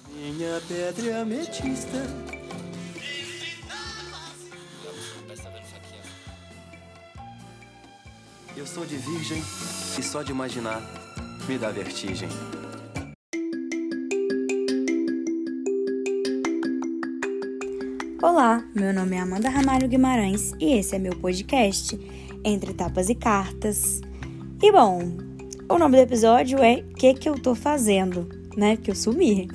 Minha pedra é ametista. Eu sou de virgem e só de imaginar me dá vertigem. Olá, meu nome é Amanda Ramalho Guimarães e esse é meu podcast Entre Tapas e Cartas. E bom, o nome do episódio é Que que eu tô fazendo, né? Que eu sumi.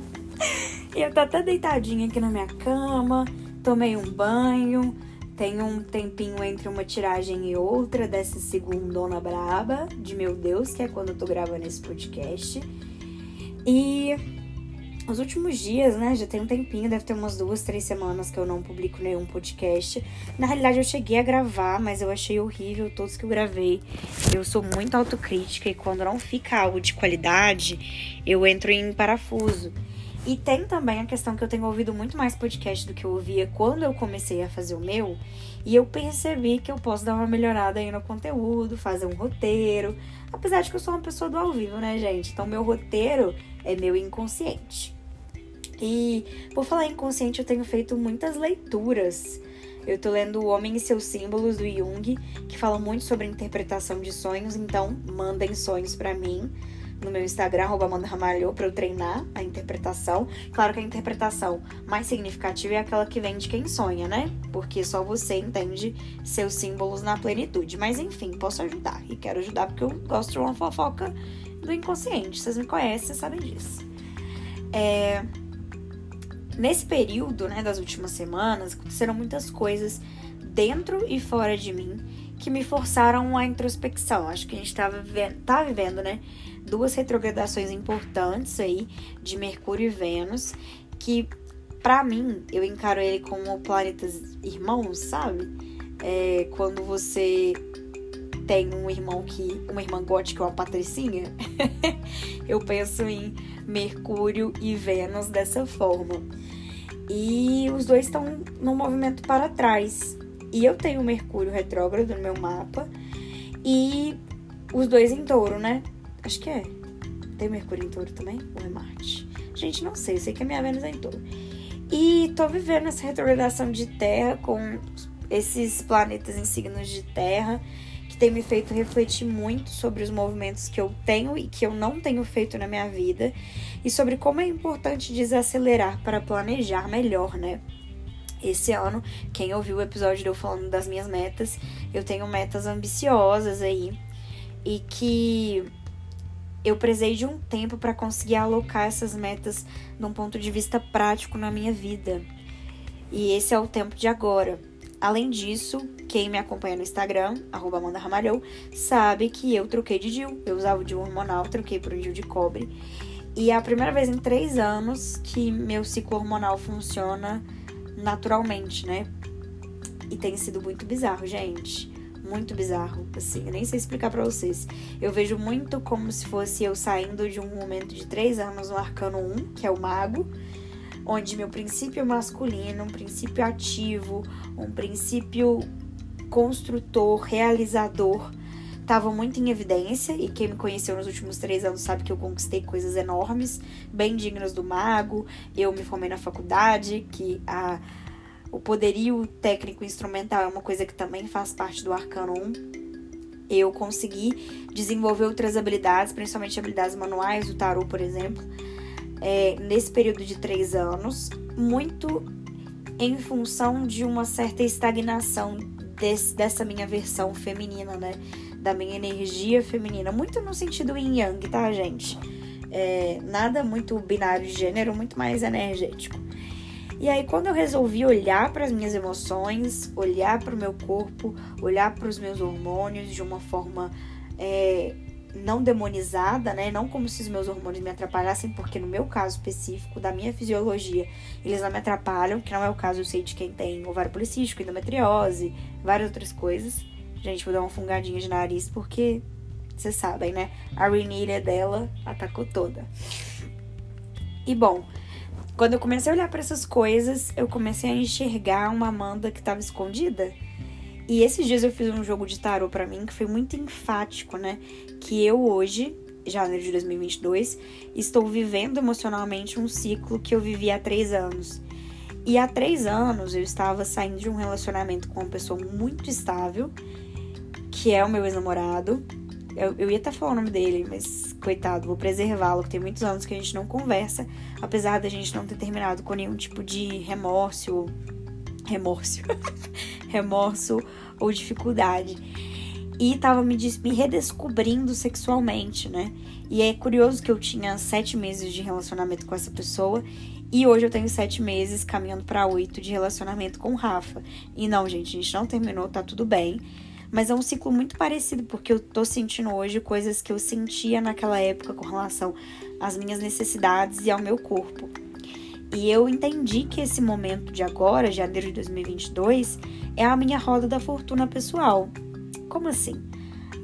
e eu tô até deitadinha aqui na minha cama, tomei um banho, tem um tempinho entre uma tiragem e outra dessa segundona braba de meu Deus, que é quando eu tô gravando esse podcast. E nos últimos dias, né? Já tem um tempinho, deve ter umas duas, três semanas que eu não publico nenhum podcast. Na realidade, eu cheguei a gravar, mas eu achei horrível todos que eu gravei. Eu sou muito autocrítica e quando não fica algo de qualidade, eu entro em parafuso. E tem também a questão que eu tenho ouvido muito mais podcast do que eu ouvia quando eu comecei a fazer o meu. E eu percebi que eu posso dar uma melhorada aí no conteúdo, fazer um roteiro. Apesar de que eu sou uma pessoa do ao vivo, né, gente? Então, meu roteiro é meu inconsciente. E por falar inconsciente, eu tenho feito muitas leituras. Eu tô lendo O Homem e seus Símbolos do Jung, que fala muito sobre interpretação de sonhos, então mandem sonhos para mim no meu Instagram, Amanda Ramalho, pra eu treinar a interpretação. Claro que a interpretação mais significativa é aquela que vem de quem sonha, né? Porque só você entende seus símbolos na plenitude. Mas enfim, posso ajudar. E quero ajudar porque eu gosto de uma fofoca do inconsciente. Vocês me conhecem, vocês sabem disso. É, Nesse período, né, das últimas semanas, aconteceram muitas coisas dentro e fora de mim que me forçaram a introspecção. Acho que a gente estava vivendo, tá vivendo, né, duas retrogradações importantes aí de Mercúrio e Vênus, que para mim eu encaro ele como planetas irmãos, sabe? É, quando você tem um irmão que. uma irmã gótica ou uma patricinha, eu penso em Mercúrio e Vênus dessa forma. E os dois estão no movimento para trás. E eu tenho Mercúrio retrógrado no meu mapa. E os dois em touro, né? Acho que é. Tem Mercúrio em touro também? Ou é Marte? Gente, não sei. Sei que a minha Vênus é em touro. E tô vivendo essa retrogradação de Terra com esses planetas em signos de Terra que tem me feito refletir muito sobre os movimentos que eu tenho e que eu não tenho feito na minha vida e sobre como é importante desacelerar para planejar melhor, né? Esse ano, quem ouviu o episódio de eu falando das minhas metas, eu tenho metas ambiciosas aí e que eu precisei de um tempo para conseguir alocar essas metas num ponto de vista prático na minha vida. E esse é o tempo de agora. Além disso, quem me acompanha no Instagram, arroba sabe que eu troquei de DIL. Eu usava o DIL hormonal, troquei por um DIL de cobre. E é a primeira vez em três anos que meu ciclo hormonal funciona naturalmente, né? E tem sido muito bizarro, gente. Muito bizarro, assim, eu nem sei explicar para vocês. Eu vejo muito como se fosse eu saindo de um momento de três anos no arcano 1, que é o mago, onde meu princípio masculino, um princípio ativo, um princípio construtor, realizador, estavam muito em evidência. E quem me conheceu nos últimos três anos sabe que eu conquistei coisas enormes, bem dignas do mago. Eu me formei na faculdade, que a, o poderio técnico instrumental é uma coisa que também faz parte do Arcano 1 eu consegui desenvolver outras habilidades, principalmente habilidades manuais, o tarô, por exemplo, é, nesse período de três anos, muito em função de uma certa estagnação desse, dessa minha versão feminina, né? Da minha energia feminina. Muito no sentido yin yang, tá, gente? É, nada muito binário de gênero, muito mais energético. E aí, quando eu resolvi olhar para as minhas emoções, olhar para o meu corpo, olhar para os meus hormônios de uma forma é, não demonizada, né? Não como se os meus hormônios me atrapalhassem, porque no meu caso específico, da minha fisiologia, eles não me atrapalham, que não é o caso, eu sei, de quem tem ovário policístico, endometriose, várias outras coisas. Gente, vou dar uma fungadinha de nariz, porque vocês sabem, né? A renilha dela atacou toda. E bom, quando eu comecei a olhar para essas coisas, eu comecei a enxergar uma Amanda que estava escondida e esses dias eu fiz um jogo de tarô para mim que foi muito enfático, né? Que eu hoje janeiro de 2022, estou vivendo emocionalmente um ciclo que eu vivi há três anos. E há três anos eu estava saindo de um relacionamento com uma pessoa muito estável, que é o meu ex-namorado. Eu, eu ia até falar o nome dele, mas coitado, vou preservá-lo, tem muitos anos que a gente não conversa, apesar da gente não ter terminado com nenhum tipo de remorso, remorso, remorso ou dificuldade. E tava me, me redescobrindo sexualmente, né? E é curioso que eu tinha sete meses de relacionamento com essa pessoa e hoje eu tenho sete meses caminhando para oito de relacionamento com o Rafa. E não, gente, a gente não terminou, tá tudo bem. Mas é um ciclo muito parecido, porque eu tô sentindo hoje coisas que eu sentia naquela época com relação às minhas necessidades e ao meu corpo. E eu entendi que esse momento de agora, janeiro de 2022, é a minha roda da fortuna pessoal. Como assim?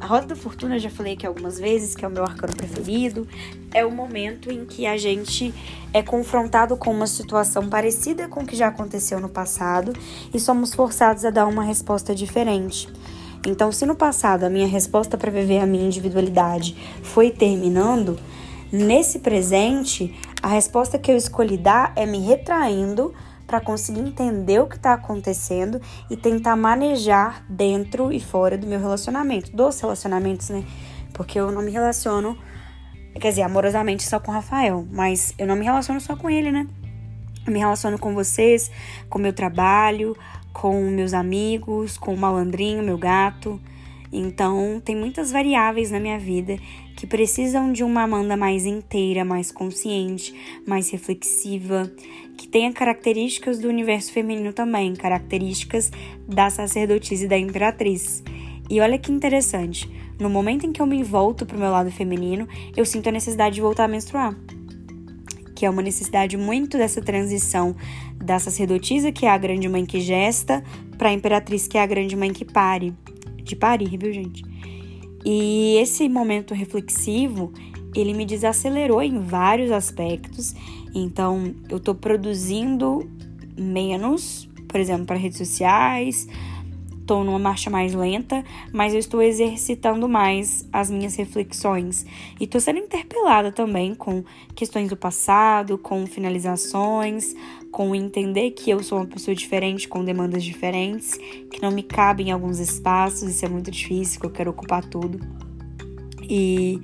A Roda da Fortuna, já falei aqui algumas vezes, que é o meu arcano preferido, é o momento em que a gente é confrontado com uma situação parecida com o que já aconteceu no passado e somos forçados a dar uma resposta diferente. Então, se no passado a minha resposta para viver a minha individualidade foi terminando, nesse presente, a resposta que eu escolhi dar é me retraindo para conseguir entender o que está acontecendo e tentar manejar dentro e fora do meu relacionamento, dos relacionamentos, né? Porque eu não me relaciono, quer dizer, amorosamente só com o Rafael, mas eu não me relaciono só com ele, né? Eu me relaciono com vocês, com meu trabalho, com meus amigos, com o malandrinho, meu gato. Então, tem muitas variáveis na minha vida que precisam de uma Amanda mais inteira, mais consciente, mais reflexiva, que tenha características do universo feminino também, características da sacerdotisa e da imperatriz. E olha que interessante, no momento em que eu me volto para o meu lado feminino, eu sinto a necessidade de voltar a menstruar. Que é uma necessidade muito dessa transição da sacerdotisa, que é a grande mãe que gesta, para a imperatriz, que é a grande mãe que pare. De parir, viu, gente? E esse momento reflexivo, ele me desacelerou em vários aspectos. Então, eu tô produzindo menos, por exemplo, para redes sociais, tô numa marcha mais lenta, mas eu estou exercitando mais as minhas reflexões e tô sendo interpelada também com questões do passado, com finalizações, com entender que eu sou uma pessoa diferente, com demandas diferentes, que não me cabem em alguns espaços, isso é muito difícil, que eu quero ocupar tudo. E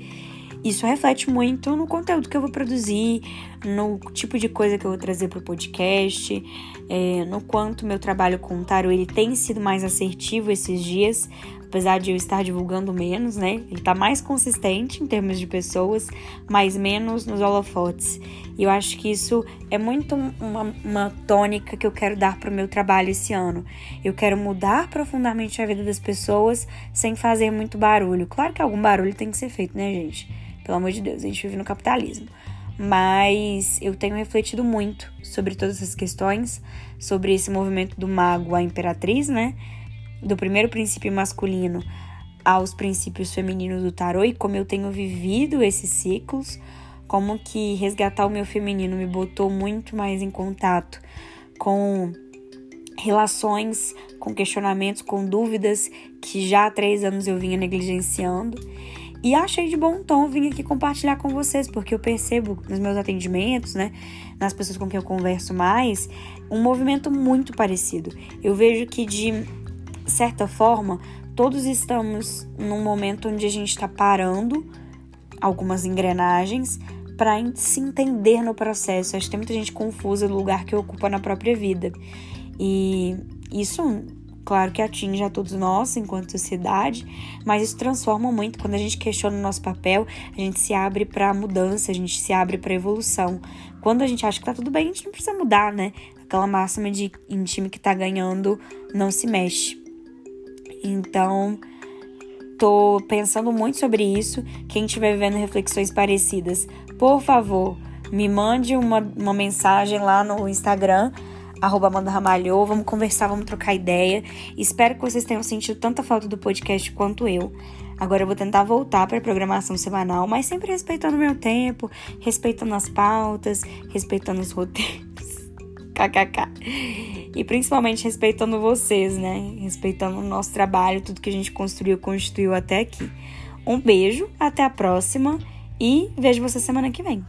isso reflete muito no conteúdo que eu vou produzir, no tipo de coisa que eu vou trazer para o podcast, é, no quanto meu trabalho com tarot ele tem sido mais assertivo esses dias, apesar de eu estar divulgando menos, né? Ele tá mais consistente em termos de pessoas, mas menos nos holofotes. E eu acho que isso é muito uma, uma tônica que eu quero dar para o meu trabalho esse ano. Eu quero mudar profundamente a vida das pessoas sem fazer muito barulho. Claro que algum barulho tem que ser feito, né, gente? Pelo amor de Deus, a gente vive no capitalismo. Mas eu tenho refletido muito sobre todas essas questões, sobre esse movimento do mago à imperatriz, né? do primeiro princípio masculino aos princípios femininos do tarô e como eu tenho vivido esses ciclos, como que resgatar o meu feminino me botou muito mais em contato com relações, com questionamentos, com dúvidas que já há três anos eu vinha negligenciando. E achei de bom tom vir aqui compartilhar com vocês, porque eu percebo nos meus atendimentos, né, nas pessoas com quem eu converso mais, um movimento muito parecido. Eu vejo que de certa forma, todos estamos num momento onde a gente está parando algumas engrenagens para se entender no processo. Acho que tem muita gente confusa do lugar que ocupa na própria vida. E isso, claro que atinge a todos nós enquanto sociedade, mas isso transforma muito. Quando a gente questiona o nosso papel, a gente se abre para mudança, a gente se abre para evolução. Quando a gente acha que tá tudo bem, a gente não precisa mudar, né? Aquela máxima de em time que tá ganhando não se mexe. Então, tô pensando muito sobre isso. Quem estiver vivendo reflexões parecidas, por favor, me mande uma, uma mensagem lá no Instagram, arroba Amanda Ramalhou. Vamos conversar, vamos trocar ideia. Espero que vocês tenham sentido tanta falta do podcast quanto eu. Agora eu vou tentar voltar para a programação semanal, mas sempre respeitando o meu tempo, respeitando as pautas, respeitando os roteiros. KKK. E principalmente respeitando vocês, né? Respeitando o nosso trabalho, tudo que a gente construiu, constituiu até aqui. Um beijo, até a próxima E vejo você semana que vem.